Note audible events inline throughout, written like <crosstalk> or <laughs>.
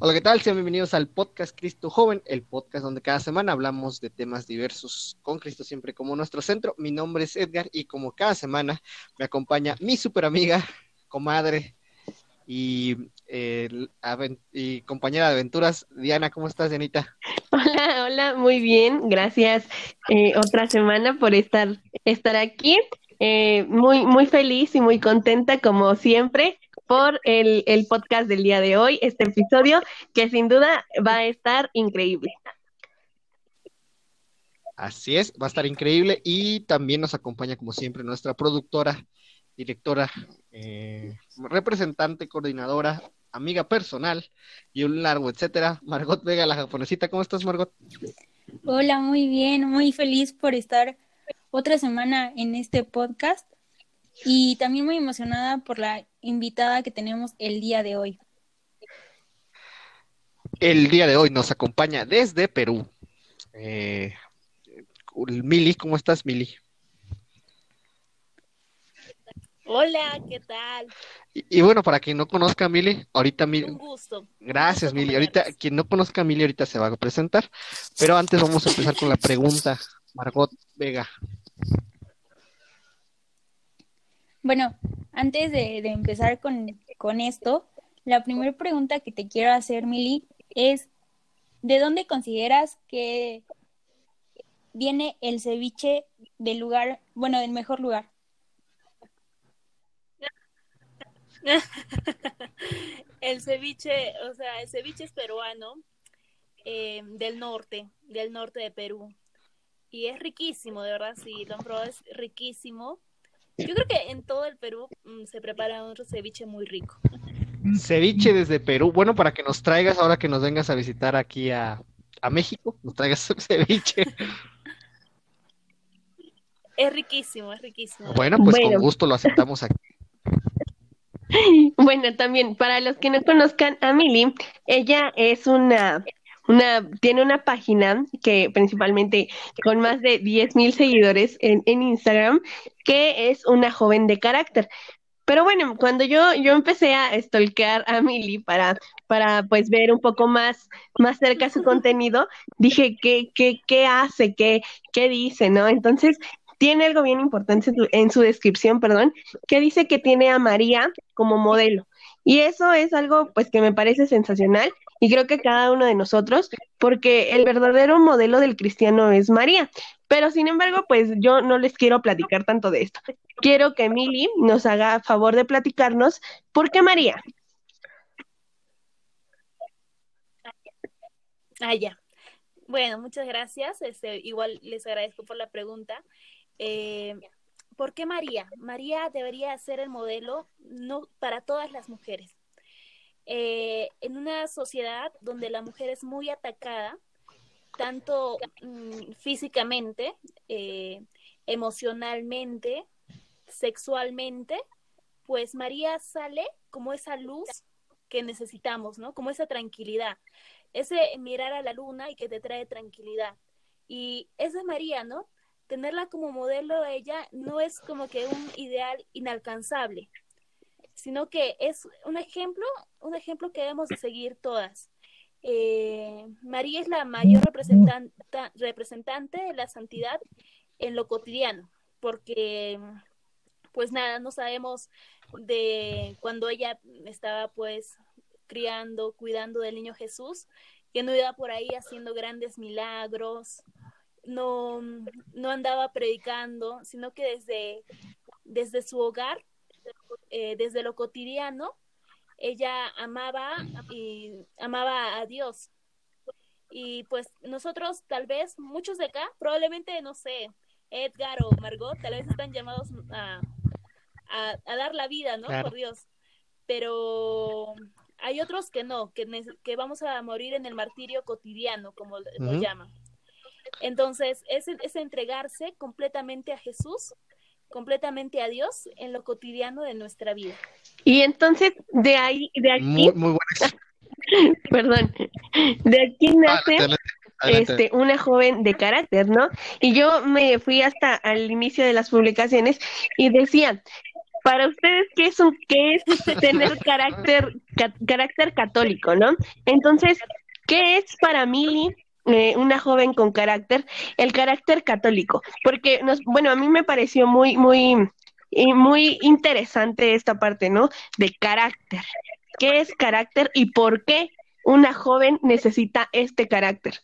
Hola, ¿qué tal? Sean bienvenidos al podcast Cristo Joven, el podcast donde cada semana hablamos de temas diversos con Cristo siempre como nuestro centro. Mi nombre es Edgar y como cada semana me acompaña mi super amiga, comadre y, y compañera de aventuras, Diana. ¿Cómo estás, Dianita? Hola, hola, muy bien. Gracias eh, otra semana por estar, estar aquí. Eh, muy, muy feliz y muy contenta como siempre por el, el podcast del día de hoy, este episodio que sin duda va a estar increíble. Así es, va a estar increíble y también nos acompaña como siempre nuestra productora, directora, eh, representante, coordinadora, amiga personal y un largo etcétera, Margot Vega, la japonesita. ¿Cómo estás, Margot? Hola, muy bien, muy feliz por estar otra semana en este podcast y también muy emocionada por la invitada que tenemos el día de hoy. El día de hoy nos acompaña desde Perú. Eh, Mili, ¿cómo estás, Mili? Hola, ¿qué tal? Y, bueno, para quien no conozca a Mili, ahorita Mili. Un gusto. Gracias, Mili. Ahorita, quien no conozca a Mili, ahorita se va a presentar. Pero antes vamos a empezar con la pregunta. Margot Vega, Bueno, antes de, empezar con, con, esto, la primera pregunta que te quiero hacer, Mili, es ¿de dónde consideras que viene el ceviche del lugar, bueno, del mejor lugar? <laughs> el ceviche, o sea, el ceviche es peruano, eh, del norte, del norte de Perú. Y es riquísimo, de verdad, sí, lo han es riquísimo. Yo creo que en todo el Perú mm, se prepara otro ceviche muy rico. Ceviche desde Perú. Bueno, para que nos traigas ahora que nos vengas a visitar aquí a, México, nos traigas <laughs> ceviche. Es riquísimo, es riquísimo. Bueno, pues con gusto lo aceptamos aquí. <laughs> Bueno, también para los que no conozcan a Mili, ella es una una, tiene una página que principalmente con más de 10 mil seguidores en, en, Instagram, que es una joven de carácter. Pero bueno, cuando yo, yo empecé a stalkear a Milly para, para pues ver un poco más, más cerca su contenido, dije, ¿qué, qué, qué hace? ¿Qué, ¿Qué dice? ¿No? Entonces, tiene algo bien importante en su descripción, perdón, que dice que tiene a María como modelo. Y eso es algo pues que me parece sensacional y creo que cada uno de nosotros, porque el verdadero modelo del cristiano es María. Pero sin embargo, pues yo no les quiero platicar tanto de esto. Quiero que Emily nos haga favor de platicarnos por qué María. Ah, ya. Bueno, muchas gracias. Este, igual les agradezco por la pregunta. Eh, ¿Por qué María? María debería ser el modelo no para todas las mujeres. Eh, en una sociedad donde la mujer es muy atacada, tanto mm, físicamente, eh, emocionalmente, sexualmente, pues María sale como esa luz que necesitamos, ¿no? Como esa tranquilidad, ese mirar a la luna y que te trae tranquilidad. Y esa es María, ¿no? Tenerla como modelo ella no es como que un ideal inalcanzable, sino que es un ejemplo, un ejemplo que debemos de seguir todas. Eh, María es la mayor representante de la santidad en lo cotidiano, porque pues nada, no sabemos de cuando ella estaba pues criando, cuidando del niño Jesús, que no iba por ahí haciendo grandes milagros, no, no andaba predicando, sino que desde, desde su hogar eh, desde lo cotidiano, ella amaba y amaba a Dios. Y pues nosotros tal vez, muchos de acá, probablemente, no sé, Edgar o Margot, tal vez están llamados a, a, dar la vida, ¿no? Por Dios. Pero hay otros que no, que, que vamos a morir en el martirio cotidiano, como lo llaman. Entonces, es, es entregarse completamente a Jesús completamente a Dios en lo cotidiano de nuestra vida. Y entonces de ahí, de aquí, muy, <laughs> perdón, de aquí nace este una joven de carácter, ¿no? Y yo me fui hasta al inicio de las publicaciones y decía, para ustedes, ¿qué es, un, qué es tener <laughs> carácter, carácter católico, no? Entonces, ¿qué es para Mili eh, una joven con carácter, el carácter católico? Porque, nos, bueno, a mí me pareció muy, muy, muy interesante esta parte, ¿no? De carácter. ¿Qué es carácter y por qué una joven necesita este carácter?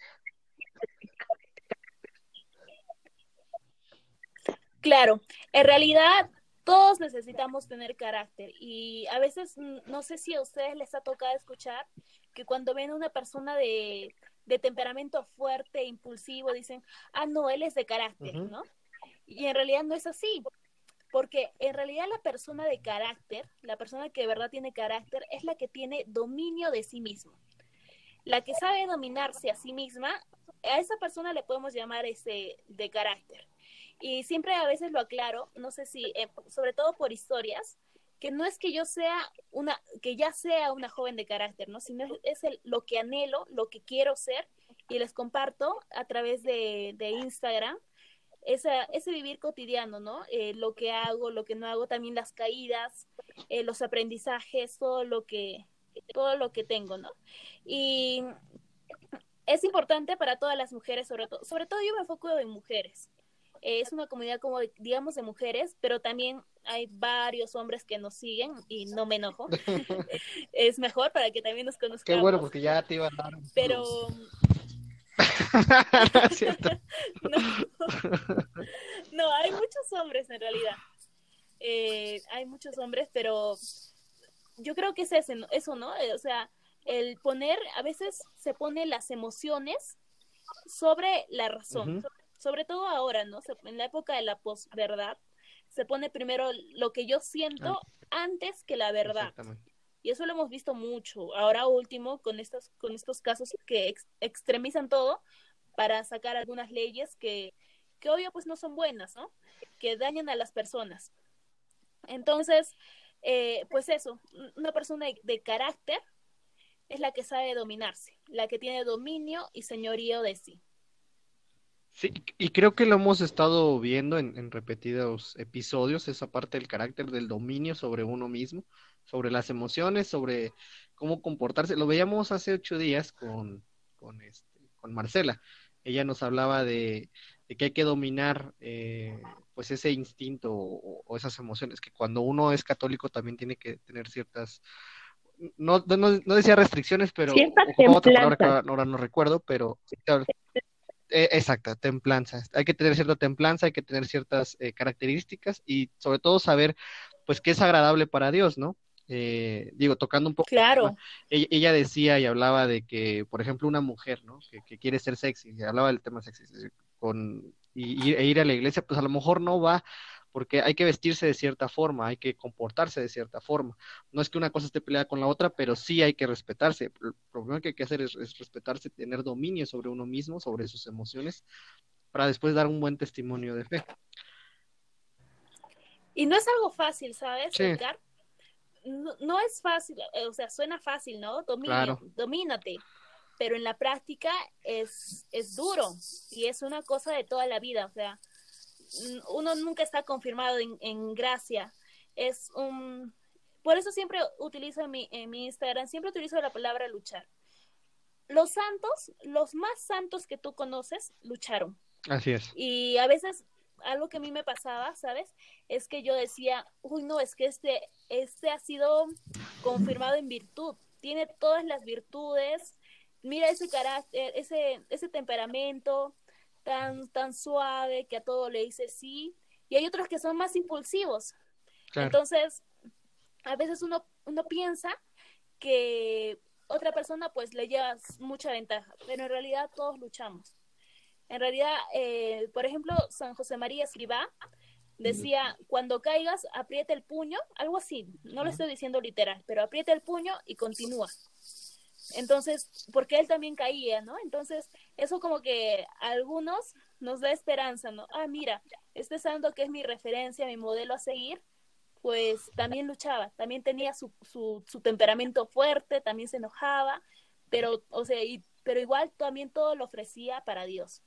Claro, en realidad todos necesitamos tener carácter y a veces mm, no sé si a ustedes les ha tocado escuchar que cuando ven a una persona de, de temperamento fuerte, impulsivo, dicen, ah, no, él es de carácter, ¿no? Y en realidad no es así, porque en realidad la persona de carácter, la persona que de verdad tiene carácter, es la que tiene dominio de sí mismo. La que sabe dominarse a sí misma, a esa persona le podemos llamar ese de carácter. Y siempre a veces lo aclaro, no sé si, eh, sobre todo por historias, que no es que yo sea una, que ya sea una joven de carácter, ¿no? Sino es el, lo que anhelo, lo que quiero ser, y les comparto a través de, de Instagram esa, ese vivir cotidiano, ¿no? Eh, lo que hago, lo que no hago, también las caídas, eh, los aprendizajes, todo lo que, todo lo que tengo, ¿no? Y es importante para todas las mujeres, sobre todo, sobre todo yo me enfoco en mujeres, es una comunidad como, digamos, de mujeres, pero también hay varios hombres que nos siguen y no me enojo. <laughs> es mejor para que también nos conozcamos. Qué bueno, porque ya te iba a dar. Pero... <laughs> <laughs> no, no, hay muchos hombres en realidad. Eh, hay muchos hombres, pero yo creo que es ese, eso, ¿no? O sea, el poner, a veces se pone las emociones sobre la razón sobre todo ahora, ¿no? En la época de la posverdad, se pone primero lo que yo siento antes que la verdad. Y eso lo hemos visto mucho. Ahora último, con estos, con estos casos que extremizan todo para sacar algunas leyes que, que obvio pues no son buenas, ¿no? Que dañan a las personas. Entonces, eh, pues eso, una persona de carácter es la que sabe dominarse, la que tiene dominio y señorío de sí. Sí, y creo que lo hemos estado viendo en, repetidos episodios, esa parte del carácter del dominio sobre uno mismo, sobre las emociones, sobre cómo comportarse. Lo veíamos hace ocho días con, con, este, con Marcela. Ella nos hablaba de, que hay que dominar eh, pues ese instinto o, esas emociones, que cuando uno es católico también tiene que tener ciertas no, no, no decía restricciones, pero otra palabra que ahora no recuerdo, pero eh, exacto, templanza. Hay que tener cierta templanza, hay que tener ciertas eh, características y sobre todo saber, pues, qué es agradable para Dios, ¿no? Eh, digo, tocando un poco. Claro. Ella, decía y hablaba de que, por ejemplo, una mujer, ¿no? Que, quiere ser sexy, y hablaba del tema sexy, con, y, e ir a la iglesia, pues a lo mejor no va porque hay que vestirse de cierta forma, hay que comportarse de cierta forma. No es que una cosa esté peleada con la otra, pero sí hay que respetarse. Lo primero que hay que hacer es, respetarse, tener dominio sobre uno mismo, sobre sus emociones, para después dar un buen testimonio de fe. Y no es algo fácil, ¿sabes, Edgar? No, es fácil, eh, o sea, suena fácil, ¿no? Domínate. Pero en la práctica es, es duro y es una cosa de toda la vida, o sea, uno nunca está confirmado en, gracia. Es un... Por eso siempre utilizo en mi, en mi Instagram, siempre utilizo la palabra luchar. Los santos, los más santos que tú conoces, lucharon. Así es. Y a veces algo que a mí me pasaba, ¿sabes? Es que yo decía, uy, no, es que este, este ha sido confirmado en virtud, tiene todas las virtudes, mira ese carácter, ese, ese temperamento, tan, tan suave que a todo le dice sí, y hay otros que son más impulsivos. Entonces, a veces uno, uno piensa que otra persona pues le lleva mucha ventaja, pero en realidad todos luchamos. En realidad, eh, por ejemplo, San José María Escribá decía, cuando caigas, aprieta el puño, algo así, no lo estoy diciendo literal, pero aprieta el puño y continúa. Entonces, porque él también caía, ¿no? Entonces, eso como que a algunos nos da esperanza, ¿no? Ah, mira, este santo que es mi referencia, mi modelo a seguir, pues también luchaba, también tenía su, su, temperamento fuerte, también se enojaba, pero, o sea, y, pero igual también todo lo ofrecía para Dios.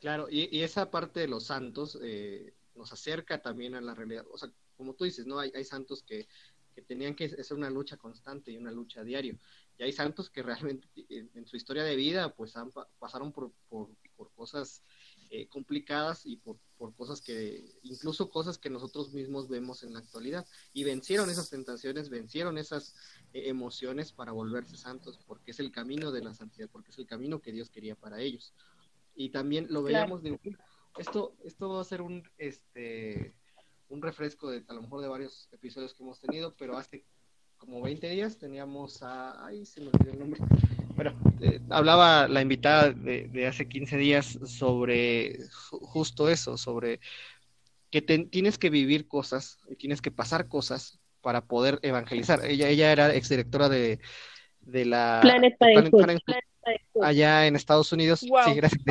Claro, y, y esa parte de los santos eh, nos acerca también a la realidad, o sea, como tú dices, ¿no? Hay, hay santos que, que tenían que hacer una lucha constante y una lucha diario. Y hay santos que realmente <laughs> en, su historia de vida pues han, pasaron por, por, por cosas eh, complicadas y por, por, cosas que, incluso cosas que nosotros mismos vemos en la actualidad. Y vencieron esas tentaciones, vencieron esas eh, emociones para volverse santos, porque es el camino de la santidad, porque es el camino que Dios quería para ellos. Y también lo veíamos de esto, esto va a ser un, este, un refresco de a lo mejor de varios episodios que hemos tenido, pero hace como 20 días teníamos a, ay, se me olvidó el nombre, bueno, eh, hablaba la invitada de, hace 15 días sobre justo eso, sobre que tienes que vivir cosas y tienes que pasar cosas para poder evangelizar. Ella, ella era exdirectora de, de la Planet, allá en Estados Unidos. Sí, gracias.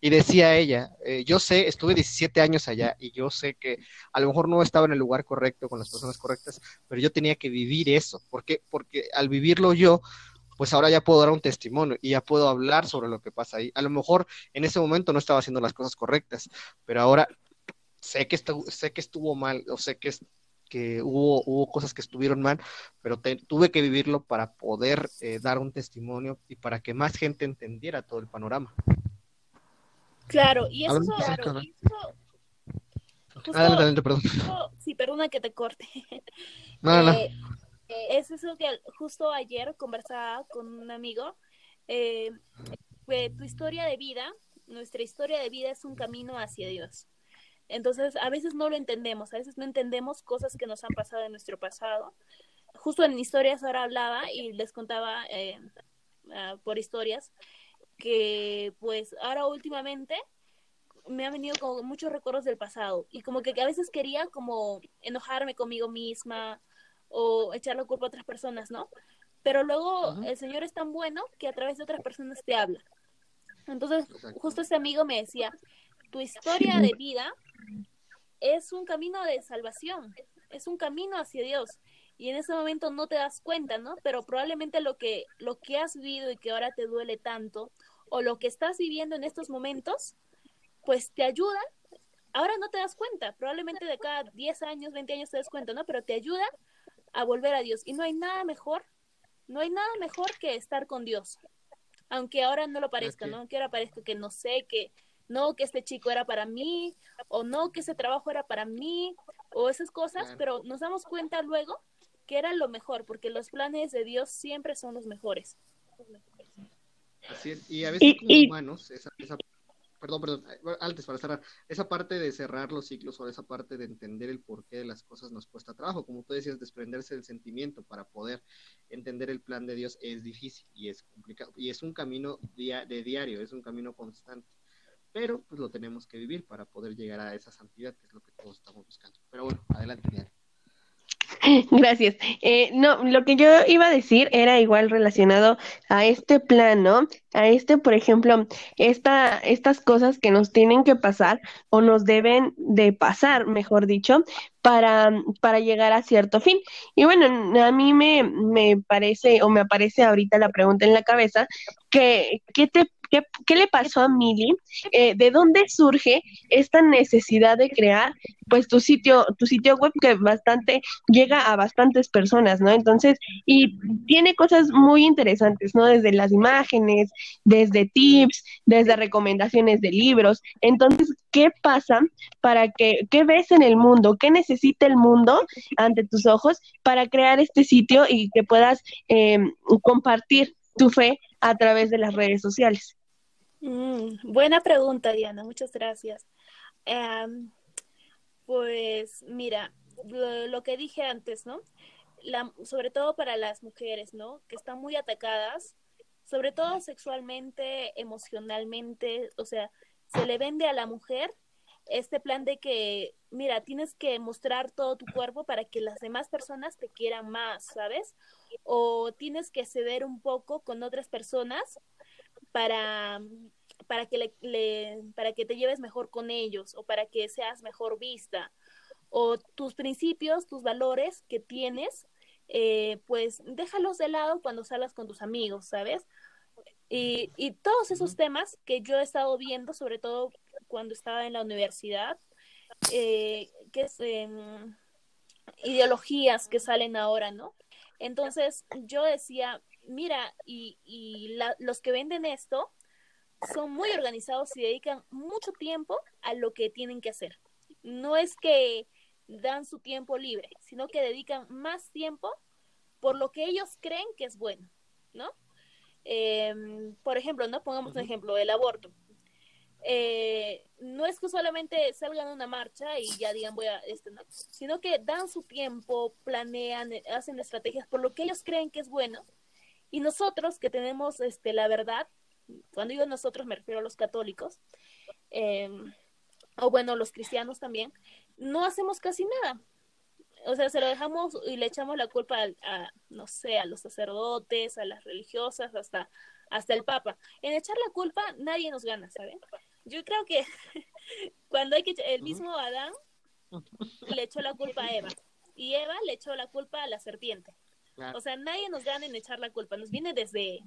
Y decía ella, eh, yo sé, estuve 17 años allá y yo sé que a lo mejor no estaba en el lugar correcto con las personas correctas, pero yo tenía que vivir eso. ¿Por qué? Porque al vivirlo yo, pues ahora ya puedo dar un testimonio y ya puedo hablar sobre lo que pasa ahí. A lo mejor en ese momento no estaba haciendo las cosas correctas, pero ahora sé que, estuvo, sé que estuvo mal o sé que, que hubo, hubo cosas que estuvieron mal, pero tuve que vivirlo para poder eh, dar un testimonio y para que más gente entendiera todo el panorama. Claro, y eso, claro, adelante, perdón. sí, perdona que te corte. <laughs> No, no, eh, es eso que justo ayer conversaba con un amigo. Eh, tu historia de vida, nuestra historia de vida es un camino hacia Dios. Entonces, a veces no lo entendemos, a veces no entendemos cosas que nos han pasado en nuestro pasado. Justo en historias ahora hablaba y les contaba eh, ah, por historias que pues ahora últimamente me han venido como muchos recuerdos del pasado y como que a veces quería como enojarme conmigo misma o echar la culpa a otras personas, ¿no? Pero luego el Señor es tan bueno que a través de otras personas te habla. Entonces, justo ese amigo me decía, tu historia <clears throat> de vida es un camino de salvación, es un camino hacia Dios. Y en ese momento no te das cuenta, ¿no? Pero probablemente lo que, lo que has vivido y que ahora te duele tanto, o lo que estás viviendo en estos momentos, pues te ayuda. Ahora no te das cuenta, probablemente de cada 10 años, 20 años te das cuenta, ¿no? Pero te ayuda a volver a Dios. Y no hay nada mejor, no hay nada mejor que estar con Dios. Aunque ahora no lo parezca, ¿no? Aunque ahora parezca que no sé, que no, que este chico era para mí, o no, que ese trabajo era para mí, o esas cosas, pero nos damos cuenta luego que era lo mejor, porque los planes de Dios siempre son los mejores. Así es, y a veces como humanos, esa, esa perdón, perdón, antes para cerrar, esa parte de cerrar los ciclos o esa parte de entender el porqué de las cosas nos cuesta trabajo, como tú decías, desprenderse del sentimiento para poder entender el plan de Dios es difícil y es complicado y es un camino de diario, es un camino constante, pero pues lo tenemos que vivir para poder llegar a esa santidad que es lo que todos estamos buscando. Pero bueno, adelante, Diana. <laughs> Gracias. Eh, no, lo que yo iba a decir era igual relacionado a este plano, a este, por ejemplo, esta, estas cosas que nos tienen que pasar o nos deben de pasar, mejor dicho, para, para llegar a cierto fin. Y bueno, a mí me, me parece o me aparece ahorita la pregunta en la cabeza, que, ¿qué te ¿Qué, le pasó a Mili? Eh, ¿De dónde surge esta necesidad de crear pues tu sitio, tu sitio web que bastante llega a bastantes personas, ¿no? Entonces, y tiene cosas muy interesantes, ¿no? Desde las imágenes, desde tips, desde recomendaciones de libros. Entonces, ¿qué pasa para que, qué ves en el mundo? ¿Qué necesita el mundo ante tus ojos para crear este sitio y que puedas eh, compartir tu fe a través de las redes sociales? Mm, buena pregunta, Diana, muchas gracias. Em, pues mira, lo, que dije antes, ¿no? La, sobre todo para las mujeres, ¿no? Que están muy atacadas, sobre todo sexualmente, emocionalmente, o sea, se le vende a la mujer este plan de que, mira, tienes que mostrar todo tu cuerpo para que las demás personas te quieran más, ¿sabes? O tienes que ceder un poco con otras personas para, para, que le, para que te lleves mejor con ellos o para que seas mejor vista. O tus principios, tus valores que tienes, eh, pues déjalos de lado cuando salgas con tus amigos, ¿sabes? Y, y todos esos temas que yo he estado viendo, sobre todo cuando estaba en la universidad, eh, que es, ideologías que salen ahora, ¿no? Entonces yo decía, mira, y, y los que venden esto son muy organizados y dedican mucho tiempo a lo que tienen que hacer. No es que dan su tiempo libre, sino que dedican más tiempo por lo que ellos creen que es bueno, ¿no? Em, por ejemplo, ¿no? Pongamos un ejemplo, el aborto. Eh, no es que solamente salgan a una marcha y ya digan voy a este, ¿no? sino que dan su tiempo, planean, hacen estrategias por lo que ellos creen que es bueno. Y nosotros que tenemos este, la verdad, cuando digo nosotros me refiero a los católicos, em, o bueno, los cristianos también, no hacemos casi nada. O sea, se lo dejamos y le echamos la culpa a, no sé, a los sacerdotes, a las religiosas, hasta, hasta el Papa. En echar la culpa nadie nos gana, ¿saben? Yo creo que <laughs> cuando hay que el mismo Adán <laughs> le echó la culpa a Eva y Eva le echó la culpa a la serpiente. O sea, nadie nos gana en echar la culpa, nos viene desde,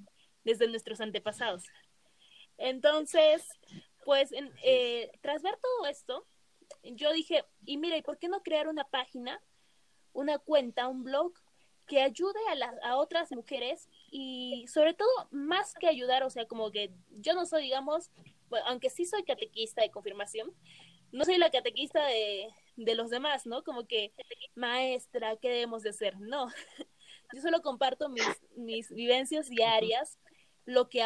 desde nuestros antepasados. Entonces, pues, eh, tras ver todo esto, yo dije, y mira, ¿y por qué no crear una página, una cuenta, un blog que ayude a, a otras mujeres y sobre todo más que ayudar, o sea, como que yo no soy, digamos, aunque sí soy catequista de confirmación, no soy la catequista de, de los demás, ¿no? Como que, maestra, ¿qué debemos de hacer? No, <laughs> yo solo comparto mis, mis vivencias diarias, lo que,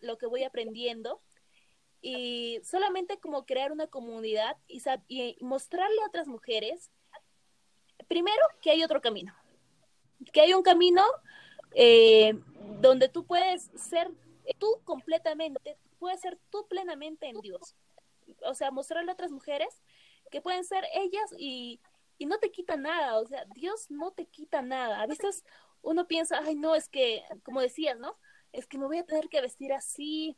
lo que voy aprendiendo y solamente como crear una comunidad y, y mostrarle a otras mujeres, primero, que hay otro camino, que hay un camino eh, donde tú puedes ser tú completamente, puedes ser tú plenamente en Dios. O sea, mostrarle a otras mujeres que pueden ser ellas y, y no te quita nada, o sea, Dios no te quita nada. A veces uno piensa, ay, no, es que, como decías, ¿no? Es que me voy a tener que vestir así,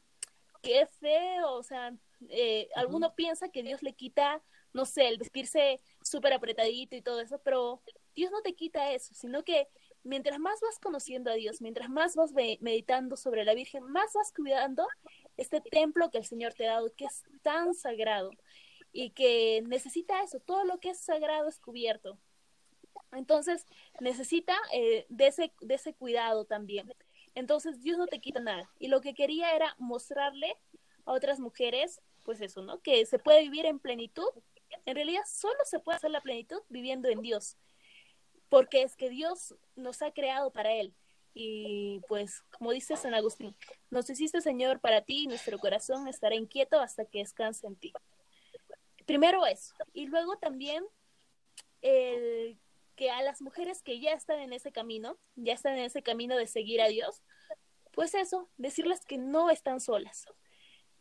qué feo, o sea, eh, alguno piensa que Dios le quita, no sé, el vestirse súper apretadito y todo eso, pero Dios no te quita eso, sino que mientras más vas conociendo a Dios, mientras más vas meditando sobre la Virgen, más vas cuidando este templo que el Señor te ha dado, que es tan sagrado y que necesita eso, todo lo que es sagrado es cubierto. Entonces, necesita eh, de, ese, de ese cuidado también. Entonces Dios no te quita nada. Y lo que quería era mostrarle a otras mujeres, pues eso, ¿no? Que se puede vivir en plenitud. En realidad solo se puede hacer la plenitud viviendo en Dios. Porque es que Dios nos ha creado para Él. Y pues, como dice San Agustín, nos hiciste Señor para ti y nuestro corazón estará inquieto hasta que descanse en ti. Primero eso. Y luego también el que a las mujeres que ya están en ese camino, ya están en ese camino de seguir a Dios, pues eso, decirles que no están solas,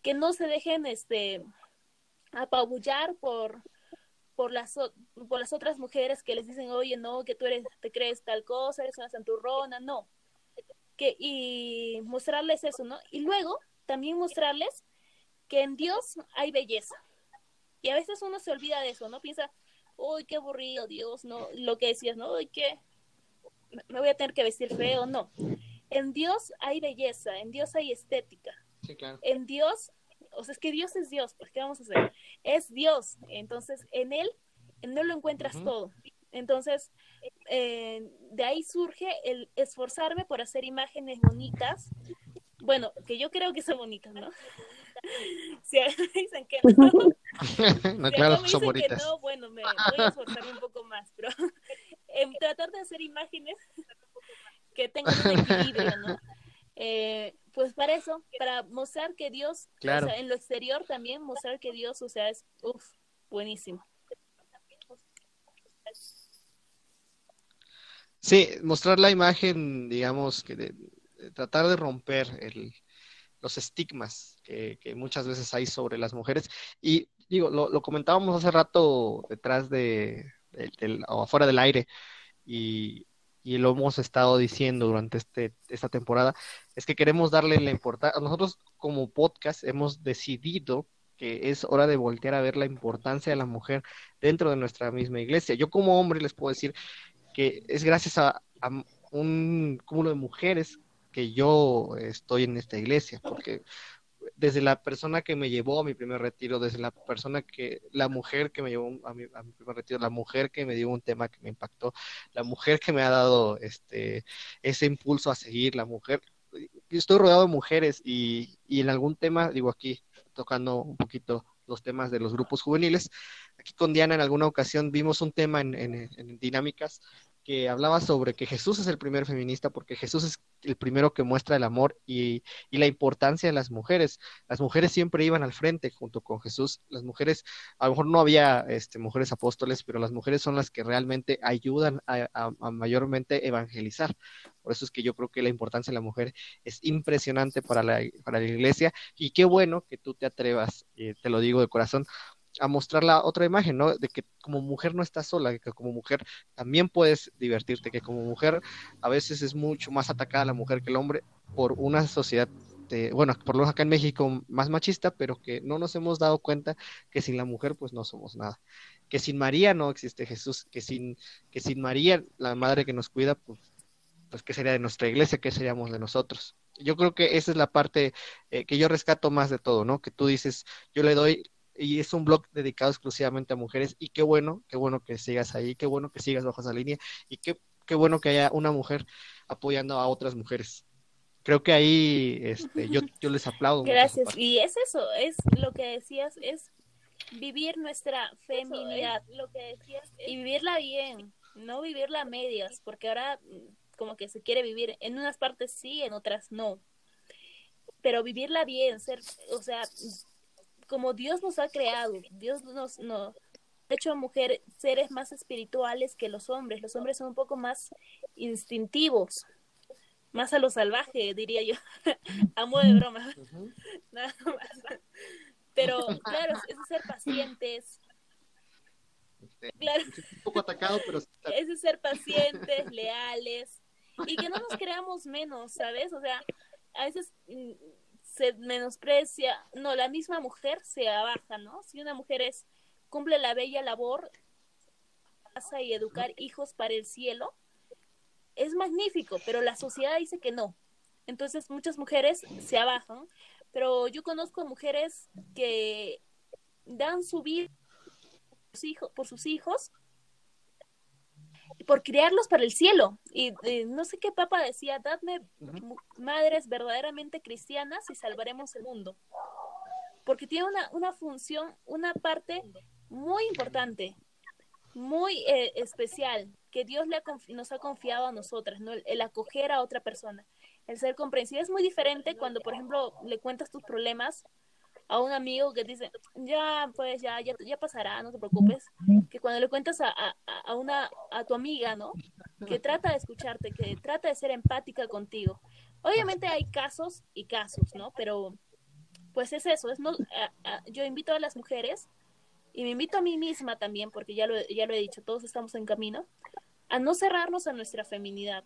que no se dejen este apabullar por por las por las otras mujeres que les dicen, "Oye, no, que tú eres te crees tal cosa, eres una santurrona", no. Que y mostrarles eso, ¿no? Y luego también mostrarles que en Dios hay belleza. Y a veces uno se olvida de eso, ¿no? Piensa, uy, qué aburrido, Dios, ¿no? Lo que decías, ¿no? Uy, qué, me voy a tener que vestir feo, no. En Dios hay belleza, en Dios hay estética. Sí, claro. En Dios, o sea, es que Dios es Dios, pues, ¿qué vamos a hacer? Es Dios, entonces en Él, en Él lo encuentras todo. Entonces, eh, de ahí surge el esforzarme por hacer imágenes bonitas, bueno, que yo creo que son bonitas, ¿no? Si dicen que <laughs> no, no claro, <laughs> son bonitas. Que no, bueno, me voy a esforzar un poco más, pero <laughs> en tratar de hacer imágenes que tengan un equilibrio, ¿no? Eh, pues para eso, para mostrar que Dios, claro. o sea, en lo exterior también mostrar que Dios, o sea, es, uff, buenísimo. Sí, mostrar la imagen, digamos, que de, de tratar de romper el, los estigmas que, que, muchas veces hay sobre las mujeres. Y digo, lo, lo comentábamos hace rato detrás de, de, del, o afuera del aire, y, y, lo hemos estado diciendo durante este, esta temporada, es que queremos darle la importancia, nosotros como podcast hemos decidido que es hora de voltear a ver la importancia de la mujer dentro de nuestra misma iglesia. Yo como hombre les puedo decir que es gracias a, a un cúmulo de mujeres que yo estoy en esta iglesia, porque desde la persona que me llevó a mi primer retiro, desde la persona que, la mujer que me llevó a mi, a mi primer retiro, la mujer que me dio un tema que me impactó, la mujer que me ha dado este, ese impulso a seguir, la mujer, estoy rodeado de mujeres y, y en algún tema, digo aquí, tocando un poquito los temas de los grupos juveniles, aquí con Diana en alguna ocasión vimos un tema en, en, en dinámicas que hablaba sobre que Jesús es el primer feminista porque Jesús es el primero que muestra el amor y, y, la importancia de las mujeres. Las mujeres siempre iban al frente junto con Jesús. Las mujeres, a lo mejor no había este, mujeres apóstoles, pero las mujeres son las que realmente ayudan a, mayormente evangelizar. Por eso es que yo creo que la importancia de la mujer es impresionante para la, para la iglesia y qué bueno que tú te atrevas, eh, te lo digo de corazón, a mostrar la otra imagen, ¿no? De que como mujer no estás sola, que como mujer también puedes divertirte, que como mujer a veces es mucho más atacada la mujer que el hombre por una sociedad, de, bueno, por lo menos acá en México más machista, pero que no nos hemos dado cuenta que sin la mujer pues no somos nada, que sin María no existe Jesús, que sin, que sin María, la madre que nos cuida, pues, pues qué sería de nuestra iglesia, qué seríamos de nosotros. Yo creo que esa es la parte eh, que yo rescato más de todo, ¿no? Que tú dices, yo le doy y es un blog dedicado exclusivamente a mujeres y qué bueno, qué bueno que sigas ahí, qué bueno que sigas bajo esa línea y qué, qué bueno que haya una mujer apoyando a otras mujeres. Creo que ahí este, yo, yo les aplaudo. Gracias. Y es eso, es lo que decías, es vivir nuestra feminidad, lo que decías, y vivirla bien, no vivirla a medias, porque ahora mm, como que se quiere vivir en unas partes sí, en otras no. Pero vivirla bien, ser, o sea, como Dios nos ha creado, Dios nos, nos ha hecho a mujer seres más espirituales que los hombres. Los hombres son un poco más instintivos, más a lo salvaje, diría yo, <laughs> a modo de broma. <laughs> Nada más. Pero claro, es ser pacientes. Claro. Un poco atacado, pero... Es ser pacientes, leales, y que no nos creamos menos, ¿sabes? O sea, a veces mm, se menosprecia, no, la misma mujer se abaja, ¿no? Si una mujer es, cumple la bella labor, casa y educar hijos para el cielo, es magnífico, pero la sociedad dice que no. Entonces muchas mujeres se abajan, pero yo conozco mujeres que dan su vida por sus hijos por criarlos para el cielo. Y no sé qué papa decía, dadme madres verdaderamente cristianas y salvaremos el mundo. Porque tiene una, una función, una parte muy importante, muy eh, especial, que Dios le ha nos ha confiado a nosotras, ¿no? El, el, acoger a otra persona, el ser comprensiva. Es muy diferente cuando, por ejemplo, le cuentas tus problemas a un amigo que dice, ya, pues ya, ya, ya pasará, no te preocupes, que cuando le cuentas a, a, a, una, a tu amiga, ¿no? Que trata de escucharte, que trata de ser empática contigo. Obviamente hay casos y casos, ¿no? Pero, pues es eso, es no, yo invito a las mujeres y me invito a mí misma también, porque ya lo, ya lo he dicho, todos estamos en camino, a no cerrarnos a nuestra feminidad.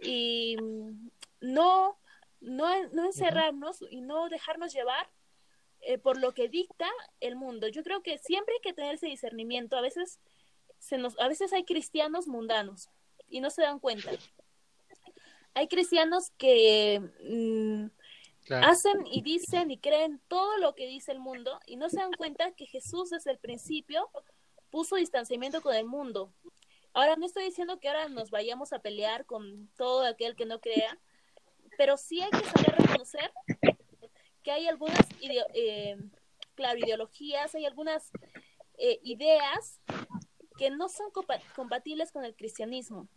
Y no, no, no encerrarnos y no dejarnos llevar eh, por lo que dicta el mundo. Yo creo que siempre hay que tener ese discernimiento. A veces, se nos, a veces hay cristianos mundanos y no se dan cuenta. Hay cristianos que mm, claro. hacen y dicen y creen todo lo que dice el mundo y no se dan cuenta que Jesús desde el principio puso distanciamiento con el mundo. Ahora no estoy diciendo que ahora nos vayamos a pelear con todo aquel que no crea, pero sí hay que saber reconocer que hay algunas, ideo eh, ideologías, hay algunas eh, ideas que no son compatibles con el cristianismo,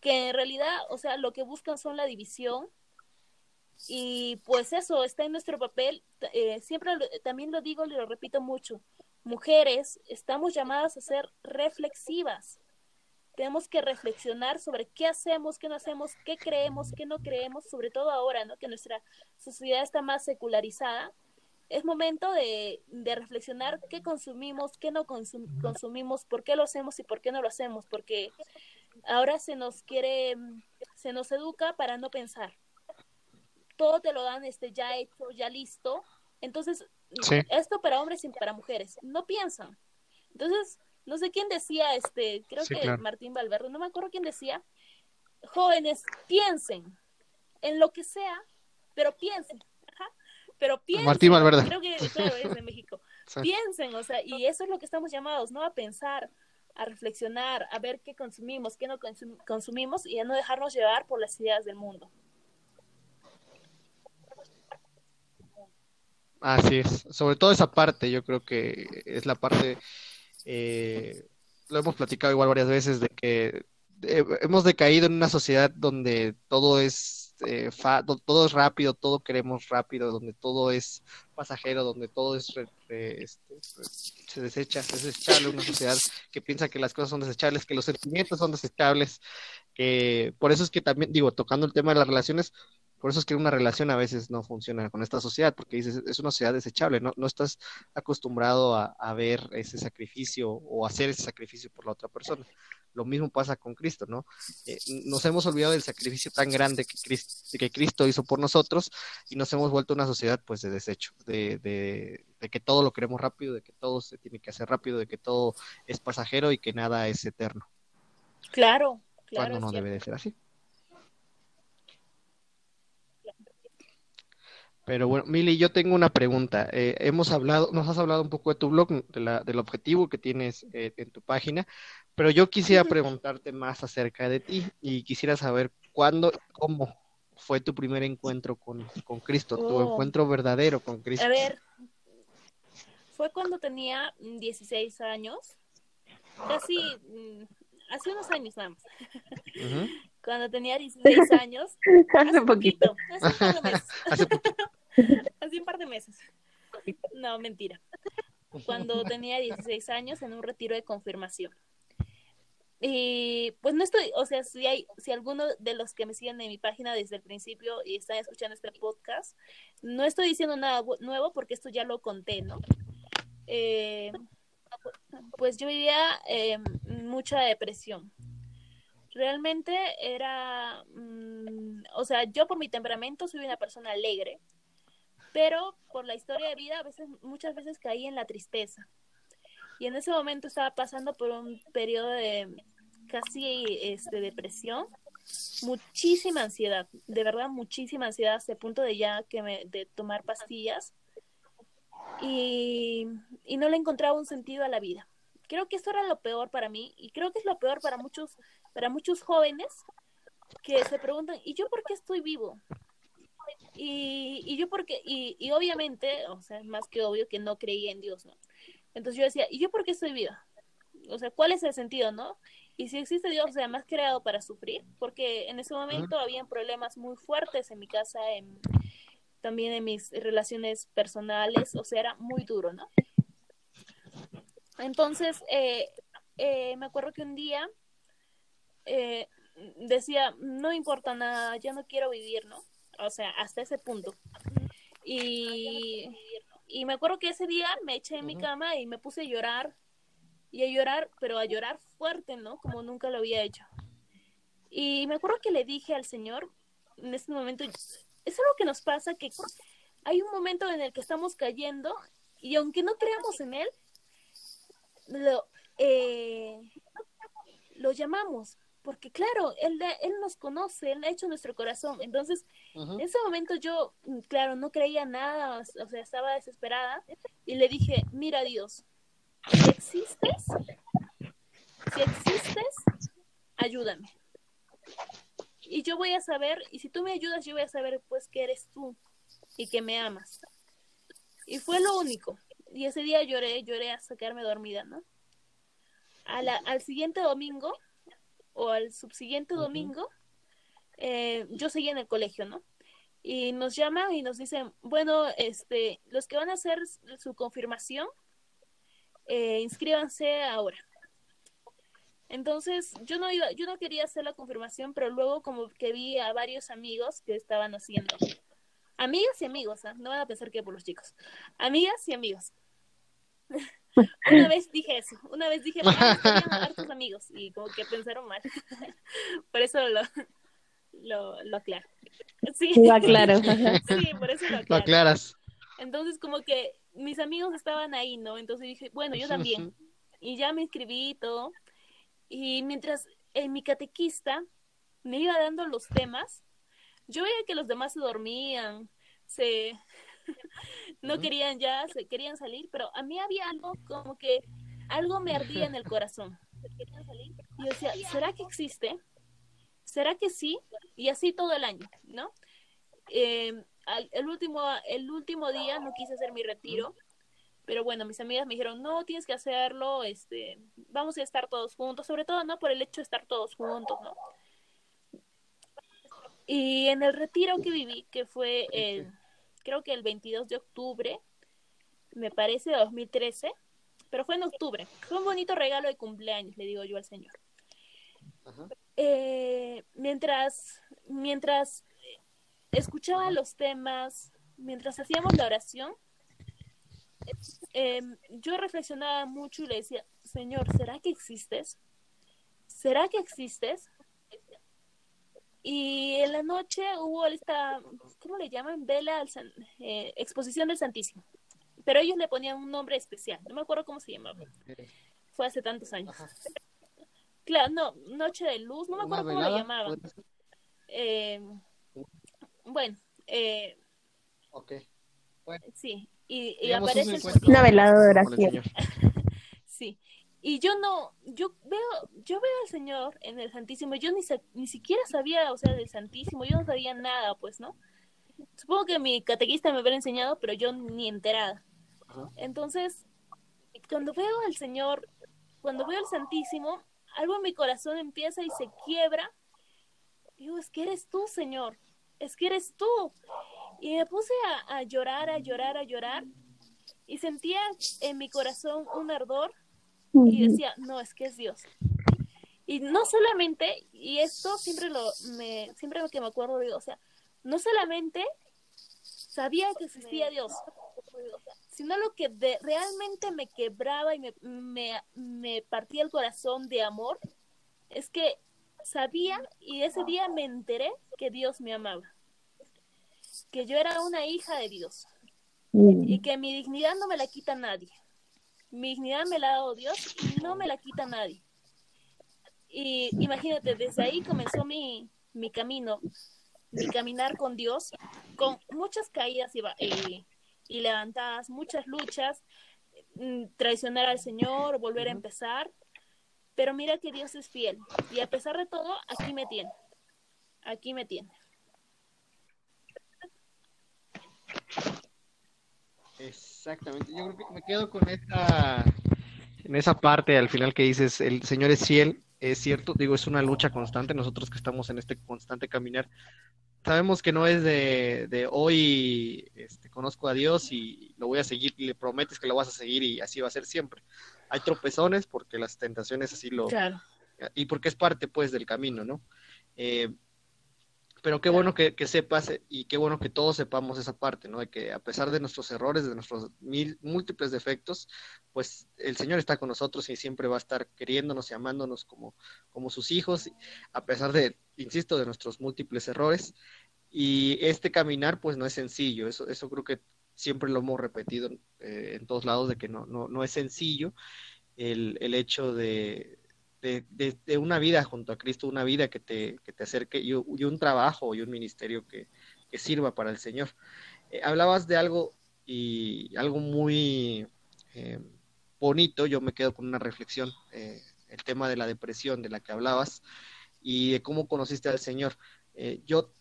que en realidad, o sea, lo que buscan son la división y pues eso está en nuestro papel, eh, siempre también lo digo y lo repito mucho, mujeres estamos llamadas a ser reflexivas, tenemos que reflexionar sobre qué hacemos, qué no hacemos, qué creemos, qué no creemos, sobre todo ahora, ¿no? Que nuestra sociedad está más secularizada. Es momento de, de reflexionar qué consumimos, qué no consum consumimos, por qué lo hacemos y por qué no lo hacemos, porque ahora se nos quiere, se nos educa para no pensar. Todo te lo dan este ya hecho, ya listo. Entonces, sí. esto para hombres y para mujeres, no piensan. Entonces, no sé quién decía, este, creo sí, que claro. Martín Valverde, no me acuerdo quién decía, jóvenes, piensen en lo que sea, pero piensen. Ajá. pero piensen, Martín Valverde. creo que, claro, es de <laughs> México. Sí. Piensen, o sea, y eso es lo que estamos llamados, ¿no? A pensar, a reflexionar, a ver qué consumimos, qué no consum- consumimos y a no dejarnos llevar por las ideas del mundo. Así es, sobre todo esa parte, yo creo que es la parte, eh, lo hemos platicado igual varias veces, de que eh, hemos decaído en una sociedad donde todo es, eh, todo es rápido, todo queremos rápido, donde todo es pasajero, donde todo es este, se desecha, es desechable, una sociedad que piensa que las cosas son desechables, que los sentimientos son desechables, que por eso es que también, digo, tocando el tema de las relaciones, por eso es que una relación a veces no funciona con esta sociedad, porque dices, es una sociedad desechable, no, no estás acostumbrado a, a ver ese sacrificio o hacer ese sacrificio por la otra persona. Lo mismo pasa con Cristo, ¿no? Eh, nos hemos olvidado del sacrificio tan grande que Cristo, que Cristo hizo por nosotros y nos hemos vuelto una sociedad pues de desecho, de, de, de que todo lo queremos rápido, de que todo se tiene que hacer rápido, de que todo es pasajero y que nada es eterno, Claro, claro. cuando no debe de ser así. Pero bueno, Mili, yo tengo una pregunta. Eh, hemos hablado, nos has hablado un poco de tu blog, de la, del objetivo que tienes eh, en tu página, pero yo quisiera preguntarte más acerca de ti y quisiera saber cuándo, cómo fue tu primer encuentro con, con Cristo, tu Oh. encuentro verdadero con Cristo. A ver, fue cuando tenía mm, 16 años, casi mm, hace unos años nada más. <laughs> Cuando tenía 16 años, <laughs> Hace poquito. hace un par de meses, <laughs> Hace poquito. hace un par de meses. No, mentira. Cuando tenía 16 años en un retiro de confirmación. Y pues no estoy, o sea, si hay, si alguno de los que me siguen en mi página desde el principio y están escuchando este podcast, no estoy diciendo nada nuevo porque esto ya lo conté, ¿no? Eh, pues yo vivía eh, mucha depresión. Realmente era, mm, o sea, yo por mi temperamento soy una persona alegre, pero por la historia de vida a veces, muchas veces caí en la tristeza. Y en ese momento estaba pasando por un periodo de casi este, depresión, muchísima ansiedad, de verdad muchísima ansiedad hasta el punto de ya que me, de tomar pastillas y, y no le encontraba un sentido a la vida. Creo que eso era lo peor para mí y creo que es lo peor para muchos, para muchos jóvenes que se preguntan, ¿y yo por qué estoy vivo? Y, y yo porque, y, y obviamente, o sea, es más que obvio que no creía en Dios, ¿no? Entonces yo decía, ¿y yo por qué estoy viva? O sea, ¿cuál es el sentido, no? Y si existe Dios, o sea, más creado para sufrir, porque en ese momento habían problemas muy fuertes en mi casa, en, también en mis relaciones personales, o sea, era muy duro, ¿no? Entonces, eh, eh, me acuerdo que un día eh, decía, no importa nada, ya no quiero vivir, ¿no? O sea, hasta ese punto. Y, y me acuerdo que ese día me eché en mi cama y me puse a llorar, y a llorar, pero a llorar fuerte, ¿no? Como nunca lo había hecho. Y me acuerdo que le dije al Señor, en ese momento, es algo que nos pasa, que hay un momento en el que estamos cayendo y aunque no creamos en Él, lo, eh, lo llamamos, porque claro, él, él nos conoce, Él ha hecho nuestro corazón. Entonces, en ese momento yo, mm, claro, no creía nada, o o sea, estaba desesperada y le dije, mira Dios, si existes, si existes, ayúdame. Y yo voy a saber, y si tú me ayudas, yo voy a saber pues que eres tú y que me amas. Y fue lo único. Y ese día lloré, lloré hasta quedarme dormida, ¿no? A la- al siguiente domingo, o al subsiguiente domingo, eh, yo seguía en el colegio, ¿no? Y nos llaman y nos dicen, bueno, este, los que van a hacer su confirmación, eh, inscríbanse ahora. Entonces, yo no iba, yo no quería hacer la confirmación, pero luego como que vi a varios amigos que estaban haciendo. Amigas y amigos, ¿ah? no van a pensar que por los chicos. Amigas y amigos. <laughs> una vez dije eso, una vez dije, "Ah, tenían hartos amigos, y como que pensaron mal. <laughs> por eso lo, lo, lo aclaro. Sí. Lo aclaro. sí, por eso lo Lo aclaro. aclaras. Entonces, como que mis amigos estaban ahí, ¿no? Entonces dije, bueno, yo también. Y ya me inscribí y todo. Y mientras en mi catequista me iba dando los temas, yo veía que los demás se dormían, se, <laughs> no querían ya, se querían salir, pero a mí había algo como que algo me ardía en el <laughs> corazón. Y yo decía, ¿será que existe? ¿Será que sí? Y así todo el año, ¿no? Eh, el, último, el último día no quise hacer mi retiro, pero bueno, mis amigas me dijeron, no, tienes que hacerlo, este, vamos a estar todos juntos, sobre todo, ¿no? Por el hecho de estar todos juntos, ¿no? Y en el retiro que viví, que fue el, creo que el 22 de octubre, me parece, de 2013, pero fue en octubre. Fue un bonito regalo de cumpleaños, le digo yo al Señor. Eh, mientras, mientras escuchaba los temas, mientras hacíamos la oración, eh, yo reflexionaba mucho y le decía, Señor, ¿será que existes? ¿Será que existes? Y en la noche hubo esta, ¿cómo le llaman? Vela, eh, exposición del Santísimo pero ellos le ponían un nombre especial, no me acuerdo cómo se llamaba. Fue hace tantos años. Claro, no, Noche de Luz, no me acuerdo cómo le llamaban. Eh, bueno, eh, ok. Sí, y, aparece una veladora oración. sí. <laughs> Y yo no, yo veo, yo veo al Señor en el Santísimo, yo ni, ni siquiera sabía, o sea, del Santísimo, yo no sabía nada, pues, ¿no? Supongo que mi catequista me hubiera enseñado, pero yo ni enterada. Entonces, cuando veo al Señor, cuando veo al Santísimo, algo en mi corazón empieza y se quiebra. Digo, es que eres tú, Señor, es que eres tú. Y me puse a, llorar, a llorar, a llorar. Y sentía en mi corazón un ardor y decía, no, es que es Dios. Y no solamente, y esto siempre lo, me, siempre lo que me acuerdo digo, o sea, no solamente sabía que existía Dios, sino lo que realmente me quebraba y me, me, partía el corazón de amor, es que sabía y ese día me enteré que Dios me amaba, que yo era una hija de Dios y que mi dignidad no me la quita nadie. Mi dignidad me la ha dado Dios y no me la quita nadie. Y imagínate, desde ahí comenzó mi, mi camino, mi caminar con Dios, con muchas caídas y, y, y levantadas, muchas luchas, mm, traicionar al Señor, volver a empezar, pero mira que Dios es fiel y a pesar de todo, aquí me tiene, aquí me tiene. Exactamente, yo creo que me quedo con esta, en esa parte al final que dices, el Señor es fiel, es cierto, digo, es una lucha constante, nosotros que estamos en este constante caminar, sabemos que no es de, hoy este, conozco a Dios y lo voy a seguir y le prometes que lo vas a seguir y así va a ser siempre. Hay tropezones porque las tentaciones así lo... Claro. Y porque es parte pues del camino, ¿no? Eh, pero qué bueno que, sepas y qué bueno que todos sepamos esa parte, ¿no? De que a pesar de nuestros errores, de nuestros mil, múltiples defectos, pues el Señor está con nosotros y siempre va a estar queriéndonos y amándonos como, como sus hijos, a pesar de, insisto, de nuestros múltiples errores. Y este caminar, pues no es sencillo, eso, eso creo que siempre lo hemos repetido eh, en todos lados, de que no, no, no es sencillo el, el hecho de, de, una vida junto a Cristo, una vida que te, que te acerque y, un trabajo y un ministerio que, sirva para el Señor. Eh, hablabas de algo y algo muy eh, bonito, yo me quedo con una reflexión, eh, el tema de la depresión de la que hablabas y de cómo conociste al Señor. yo,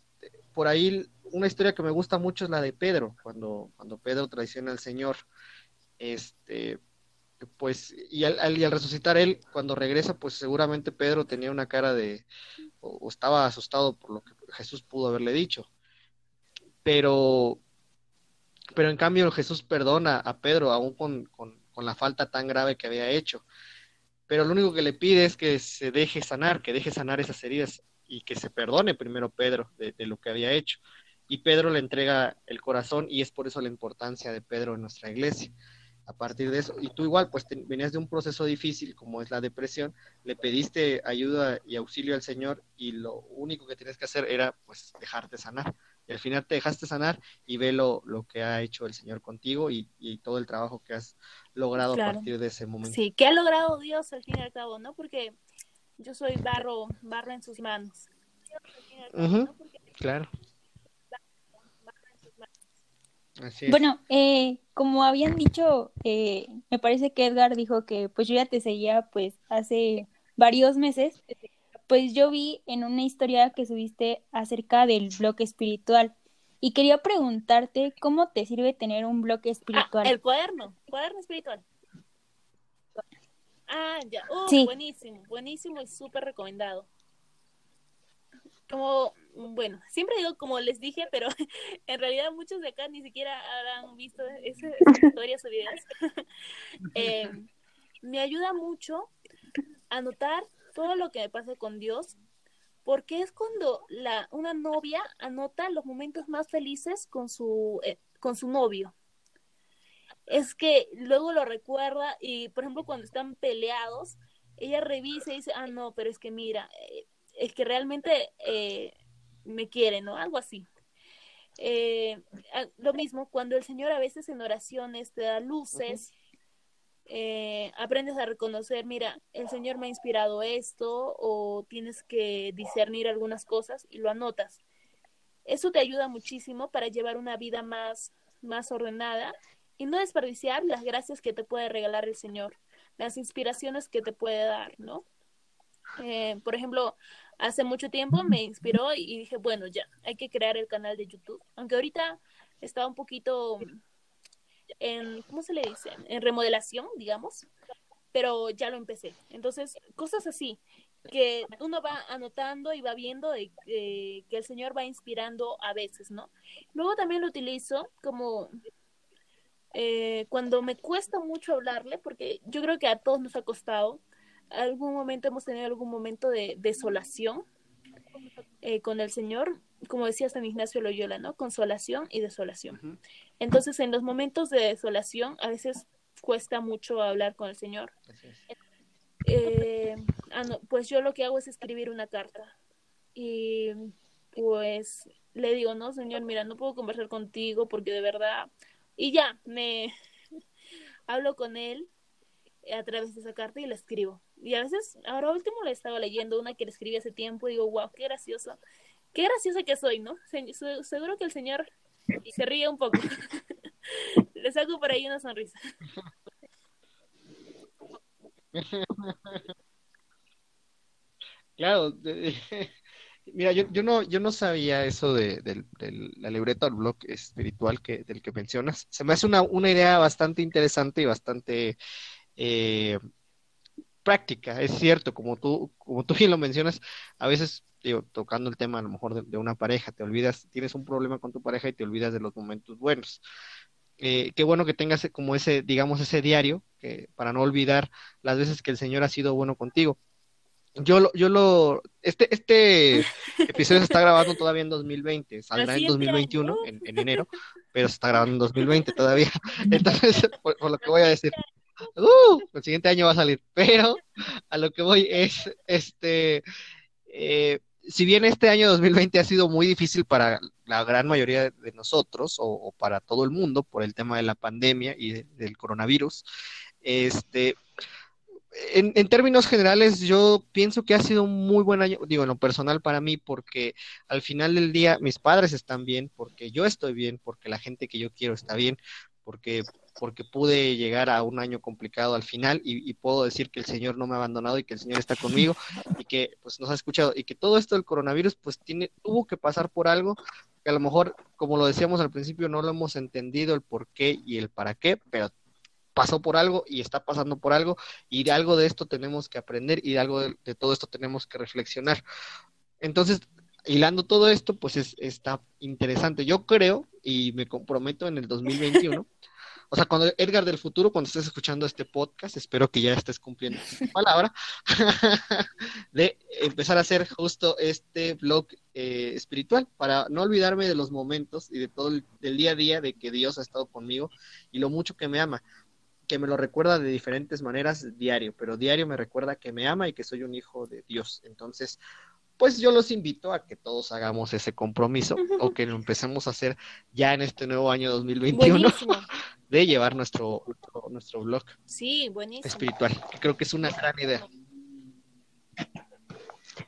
por ahí, una historia que me gusta mucho es la de Pedro, cuando, cuando Pedro traiciona al Señor. Este, pues, y al, resucitar él, cuando regresa, pues seguramente Pedro tenía una cara de, o, estaba asustado por lo que Jesús pudo haberle dicho. Pero, pero en cambio Jesús perdona a Pedro aún con, con, la falta tan grave que había hecho. Pero lo único que le pide es que se deje sanar, que deje sanar esas heridas y que se perdone primero Pedro de lo que había hecho. Y Pedro le entrega el corazón y es por eso la importancia de Pedro en nuestra iglesia a partir de eso. Y tú igual, pues venías de un proceso difícil como es la depresión, le pediste ayuda y auxilio al Señor y lo único que tienes que hacer era pues dejarte sanar. Y al final te dejaste sanar y ve lo, que ha hecho el Señor contigo y, todo el trabajo que has logrado a partir de ese momento. Sí, que ha logrado Dios al fin y al cabo, ¿no? Porque yo soy barro, barro en sus manos. Claro. Bueno, eh, como habían dicho, eh, me parece que Edgar dijo que pues yo ya te seguía pues hace varios meses, pues yo vi en una historia que subiste acerca del bloque espiritual y quería preguntarte cómo te sirve tener un bloque espiritual. Ah, el cuaderno, cuaderno espiritual. Ah, ya. Uh, Buenísimo, buenísimo y súper recomendado. Como, bueno, siempre digo como les dije, pero <laughs> en realidad muchos de acá ni siquiera habrán visto esas <laughs> historias o videos. <laughs> Eh, me ayuda mucho a notar todo lo que me pasa con Dios, porque es cuando la, una novia anota los momentos más felices con su, eh, con su novio es que luego lo recuerda y, por ejemplo, cuando están peleados, ella revisa y dice, ah, no, pero es que mira, eh, es que realmente eh, me quiere, ¿no? Algo así. Eh, lo mismo, cuando el Señor a veces en oraciones te da luces, aprendes a reconocer, mira, el Señor me ha inspirado esto, o tienes que discernir algunas cosas y lo anotas. Eso te ayuda muchísimo para llevar una vida más, más ordenada y no desperdiciar las gracias que te puede regalar el Señor, las inspiraciones que te puede dar, ¿no? Eh, por ejemplo, hace mucho tiempo me inspiró y dije, bueno, ya, hay que crear el canal de YouTube. Aunque ahorita está un poquito en, ¿cómo se le dice? En remodelación, digamos, pero ya lo empecé. Entonces, cosas así, que uno va anotando y va viendo de, que el Señor va inspirando a veces, ¿no? Luego también lo utilizo como eh, cuando me cuesta mucho hablarle, porque yo creo que a todos nos ha costado, algún momento hemos tenido algún momento de desolación eh, con el Señor, como decía San Ignacio Loyola, ¿no? Consolación y desolación. Entonces, en los momentos de desolación, a veces cuesta mucho hablar con el Señor. Eh, ah, pues yo lo que hago es escribir una carta. Y pues le digo, no, Señor, mira, no puedo conversar contigo porque de verdad y ya, me <laughs> hablo con él a través de esa carta y la escribo. Y a veces, ahora último le estaba leyendo una que le escribí hace tiempo y digo, wow, qué gracioso. Qué graciosa que soy, ¿no? seguro que el señor se ríe un poco. <laughs> le saco por ahí una sonrisa. Claro, <laughs> Mira, yo, yo, no, yo no sabía eso de, la libreta o el blog espiritual que, del que mencionas. Se me hace una, una idea bastante interesante y bastante eh, práctica. Es cierto, como tú, como tú bien lo mencionas, a veces, digo, tocando el tema a lo mejor de, una pareja, te olvidas, tienes un problema con tu pareja y te olvidas de los momentos buenos. Eh, qué bueno que tengas como ese, digamos, ese diario, que, para no olvidar las veces que el Señor ha sido bueno contigo yo lo, yo lo, este, este <laughs> episodio se está grabando todavía en 2020, saldrá en 2021, en, en, enero, pero se está grabando en 2020 todavía. <laughs> Entonces, por, lo que voy a decir, uh, el siguiente año va a salir, pero a lo que voy es, este, eh, si bien este año 2020 ha sido muy difícil para la gran mayoría de nosotros o, para todo el mundo por el tema de la pandemia y del coronavirus, este, en, en, términos generales, yo pienso que ha sido un muy buen año, digo, en lo personal para mí, porque al final del día mis padres están bien, porque yo estoy bien, porque la gente que yo quiero está bien, porque, porque pude llegar a un año complicado al final y, puedo decir que el Señor no me ha abandonado y que el Señor está conmigo y que pues nos ha escuchado y que todo esto del coronavirus pues tiene, tuvo que pasar por algo que a lo mejor, como lo decíamos al principio, no lo hemos entendido el por qué y el para qué, pero pasó por algo y está pasando por algo y de algo de esto tenemos que aprender y de algo de, todo esto tenemos que reflexionar. Entonces, hilando todo esto, pues es, está interesante. Yo creo y me comprometo en el 2021. <laughs> O sea, cuando Edgar del futuro, cuando estés escuchando este podcast, espero que ya estés cumpliendo <laughs> tu palabra, <laughs> de empezar a hacer justo este blog eh, espiritual para no olvidarme de los momentos y de todo el del día a día de que Dios ha estado conmigo y lo mucho que me ama que me lo recuerda de diferentes maneras diario, pero diario me recuerda que me ama y que soy un hijo de Dios. Entonces, pues yo los invito a que todos hagamos ese compromiso o que lo empecemos a hacer ya en este nuevo año 2021 <laughs> de llevar nuestro, nuestro, blog sí, buenísimo. espiritual, que creo que es una gran idea.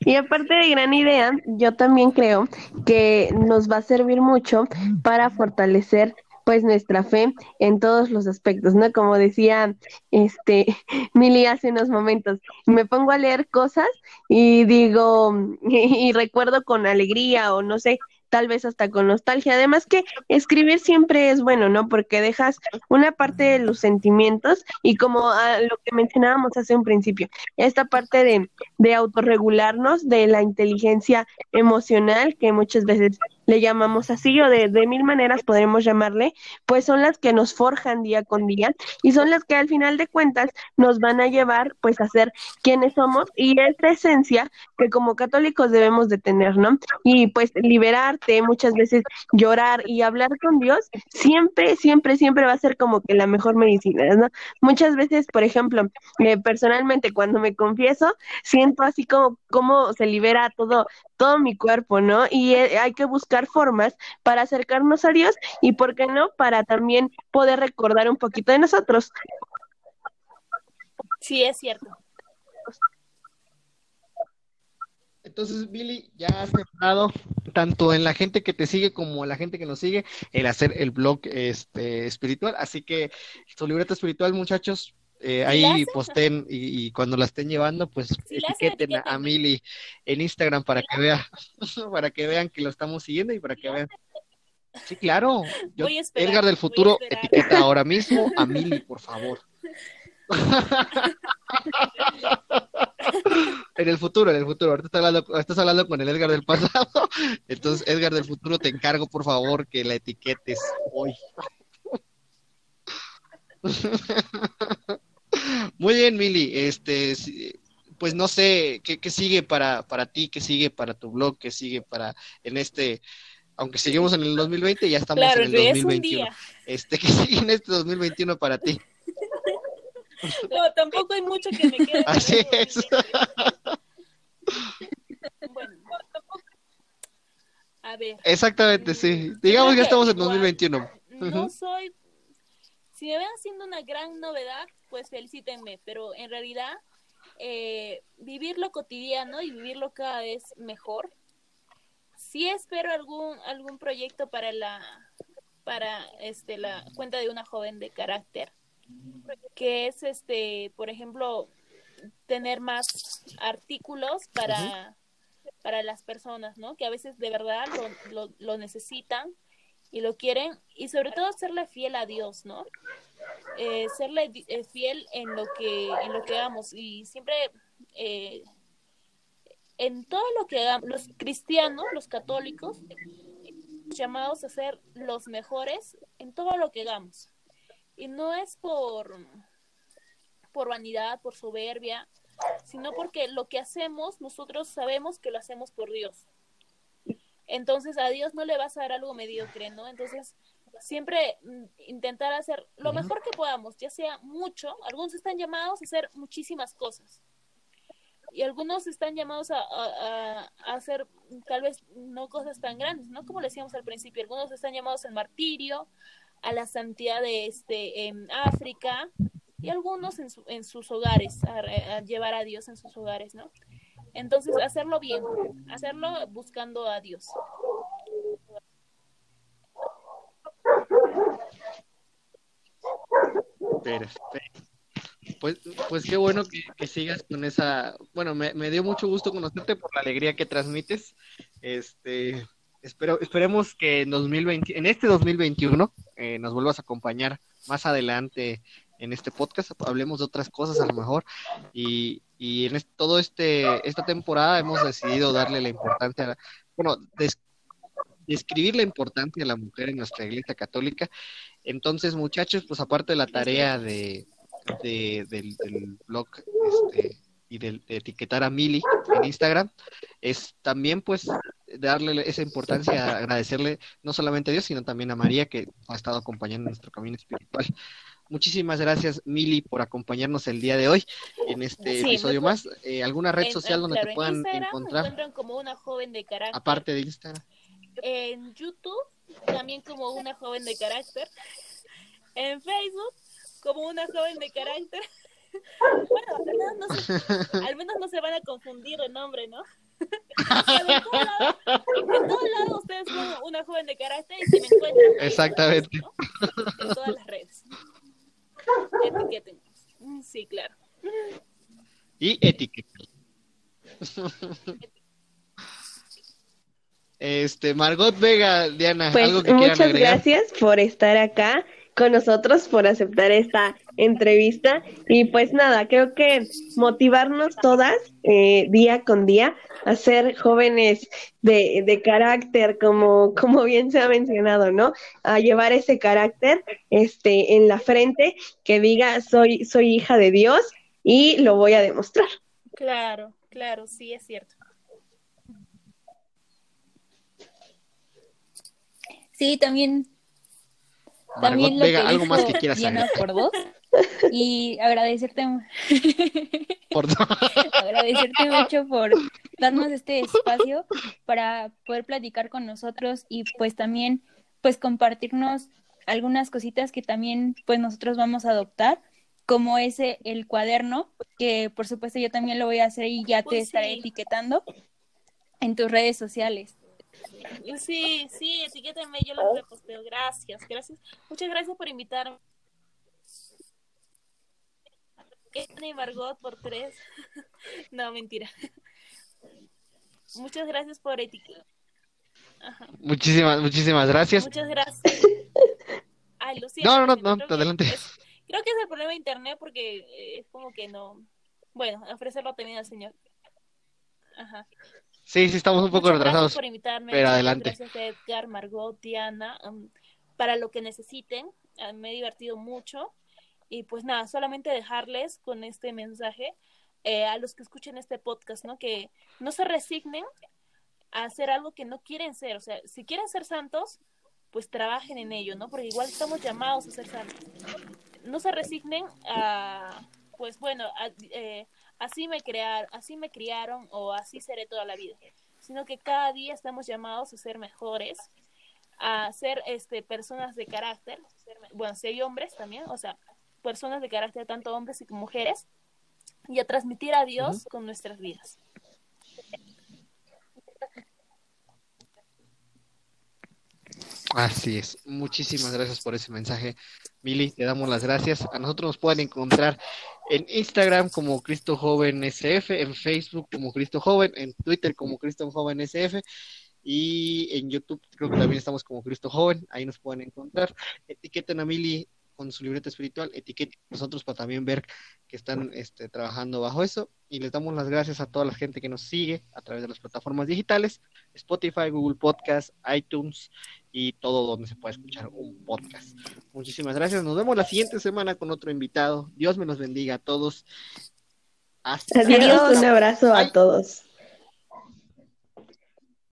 Y aparte de gran idea, yo también creo que nos va a servir mucho para fortalecer pues nuestra fe en todos los aspectos, ¿no? Como decía este <laughs> Mili hace unos momentos, me pongo a leer cosas y digo, <laughs> y recuerdo con alegría o no sé, tal vez hasta con nostalgia. Además que escribir siempre es bueno, ¿no? Porque dejas una parte de los sentimientos y como a lo que mencionábamos hace un principio, esta parte de, de autorregularnos, de la inteligencia emocional que muchas veces le llamamos así o de, de mil maneras podremos llamarle, pues son las que nos forjan día con día y son las que al final de cuentas nos van a llevar pues a ser quienes somos y esta esencia que como católicos debemos de tener, ¿no? Y pues liberarte, muchas veces llorar y hablar con Dios, siempre, siempre, siempre va a ser como que la mejor medicina, ¿no? Muchas veces, por ejemplo, eh, personalmente cuando me confieso, siento así como cómo se libera todo, todo mi cuerpo, ¿no? Y eh, hay que buscar formas para acercarnos a Dios y, ¿por qué no?, para también poder recordar un poquito de nosotros. Sí, es cierto. Entonces, Billy, ya has sembrado tanto en la gente que te sigue como en la gente que nos sigue el hacer el blog este, espiritual. Así que su libreta espiritual, muchachos, eh, ahí posten y, y, cuando la estén llevando, pues hacen, etiqueten a. Mili en Instagram para que vea, <laughs> para que vean que lo estamos siguiendo y para que vean. Sí, claro. Yo, esperar, Edgar del futuro, etiqueta <laughs> ahora mismo a Mili, por favor. <laughs> En el futuro, en el futuro. Ahorita estás hablando, estás hablando con el Edgar del pasado. Entonces, Edgar del futuro, te encargo, por favor, que la etiquetes hoy. Muy bien, Mili. Este, pues no sé qué, qué sigue para, para ti, qué sigue para tu blog, qué sigue para en este, aunque seguimos en el 2020, ya estamos Claro, en el es un 2021. día. Este, ¿qué sigue en este 2021 para ti? No, tampoco hay mucho que me quede. Así es. 2020. Bueno. A ver. Exactamente, sí. Digamos que Creo estamos en igual, 2021. No soy. Si me ven haciendo una gran novedad, pues felicítenme, pero en realidad eh, vivir lo cotidiano y vivirlo cada vez mejor. Sí espero algún algún proyecto para la para este la cuenta de una joven de carácter, que es este, por ejemplo, tener más artículos para para las personas, ¿no? Que a veces de verdad lo, lo, lo necesitan y lo quieren y sobre todo serle fiel a Dios, ¿no? Eh, serle eh, fiel en lo que en lo que hagamos y siempre eh, en todo lo que hagamos los cristianos, los católicos llamados a ser los mejores en todo lo que hagamos y no es por por vanidad, por soberbia, sino porque lo que hacemos nosotros sabemos que lo hacemos por Dios. Entonces a Dios no le vas a dar algo mediocre, ¿no? Entonces siempre mm, intentar hacer lo mejor que podamos, ya sea mucho, algunos están llamados a hacer muchísimas cosas y algunos están llamados a, a- a- a hacer tal vez no cosas tan grandes, ¿no? Como le decíamos al principio, algunos están llamados al martirio, a la santidad de este en África y algunos en, su- en sus hogares, a, a llevar a Dios en sus hogares, ¿no? Entonces, hacerlo bien, hacerlo buscando a Dios. Pues, pues qué bueno que, sigas con esa. Bueno, me, dio mucho gusto conocerte por la alegría que transmites. Este, espero, esperemos que en 2020, en este 2021 eh, nos vuelvas a acompañar más adelante en este podcast. Hablemos de otras cosas a lo mejor. Y, y en este- todo este esta temporada hemos decidido darle la importancia, bueno, des- describir la importancia de la mujer en nuestra iglesia católica. Entonces, muchachos, pues aparte de la tarea de, de- del, del blog este, y del- de, etiquetar a Mili en Instagram, es también pues darle esa importancia, agradecerle no solamente a Dios, sino también a María que ha estado acompañando en nuestro camino espiritual. Muchísimas gracias, Mili, por acompañarnos el día de hoy en este Sí, episodio me más. Eh, ¿Alguna red En- social en- donde claro, te en puedan me encontrar? encuentran como una joven de carácter. Aparte de Instagram. En YouTube también como una joven de carácter. En Facebook como una joven de carácter. <laughs> Bueno, al menos no se, al menos no se van a confundir el nombre, ¿no? <laughs> en todos lados, en todos lados ustedes son una joven de carácter y si me encuentran. ahí Exactamente. ¿no? En todas las redes. Etiqueten. Sí, claro. Y etiqueta. <laughs> Este, Margot Vega, Diana, Pues algo que muchas agregar. gracias por estar acá con nosotros, por aceptar esta entrevista. Y pues nada, creo que motivarnos todas eh, día con día a ser jóvenes de, de carácter, como, como bien se ha mencionado, ¿no? A llevar ese carácter este, en la frente que diga soy, soy hija de Dios y lo voy a demostrar. Claro, claro, sí, es cierto. Sí, también, Margot también lo Vega, que algo más que quieras agregar. por dos. Y agradecerte, <laughs> Por- agradecerte mucho por darnos este espacio para poder platicar con nosotros y pues también pues compartirnos algunas cositas que también pues nosotros vamos a adoptar, como ese el cuaderno, que por supuesto yo también lo voy a hacer y ya te Uy, estaré sí. etiquetando en tus redes sociales. Sí, sí, etiquétenme, yo los reposteo. Gracias, gracias. Muchas gracias por invitarme. Y Margot por tres. <laughs> No, mentira. Muchas gracias por etiquetar. muchísimas, muchísimas gracias. Muchas gracias. <laughs> Ay, siento. No, no, no, no, Creo que adelante. es- creo que es el problema de internet porque eh, es como que no. Bueno, ofrecerlo también al señor. Ajá. Sí, sí, estamos un poco Muchas retrasados. Gracias por invitarme. pero adelante. Gracias a Edgar, Margot, Diana, um, para lo que necesiten. Me he divertido mucho. Y pues nada, solamente dejarles con este mensaje eh, a los que escuchen este podcast, ¿no? Que no se resignen a hacer algo que no quieren ser. O sea, si quieren ser santos, pues trabajen en ello, ¿no? Porque igual estamos llamados a ser santos. No se resignen a, pues bueno, a- eh, así me crearon, así me criaron o así seré toda la vida, sino que cada día estamos llamados a ser mejores, a ser este personas de carácter, bueno, si hay hombres también, o sea, personas de carácter tanto hombres y mujeres y a transmitir a Dios con nuestras vidas. Así es. Muchísimas gracias por ese mensaje, Mili. Te damos las gracias. A nosotros nos pueden encontrar en Instagram como Cristo Joven SF, en Facebook como Cristo Joven, en Twitter como Cristo Joven SF y en YouTube creo que también estamos como Cristo Joven. Ahí nos pueden encontrar. Etiqueten a Mili con su libreta espiritual, etiqueten nosotros para también ver que están este, trabajando bajo eso. Y les damos las gracias a toda la gente que nos sigue a través de las plataformas digitales, Spotify, Google Podcast, iTunes y todo donde se pueda escuchar un podcast. Muchísimas gracias. Nos vemos la siguiente semana con otro invitado. Dios me los bendiga a todos. Hasta Adiós, un abrazo a todos.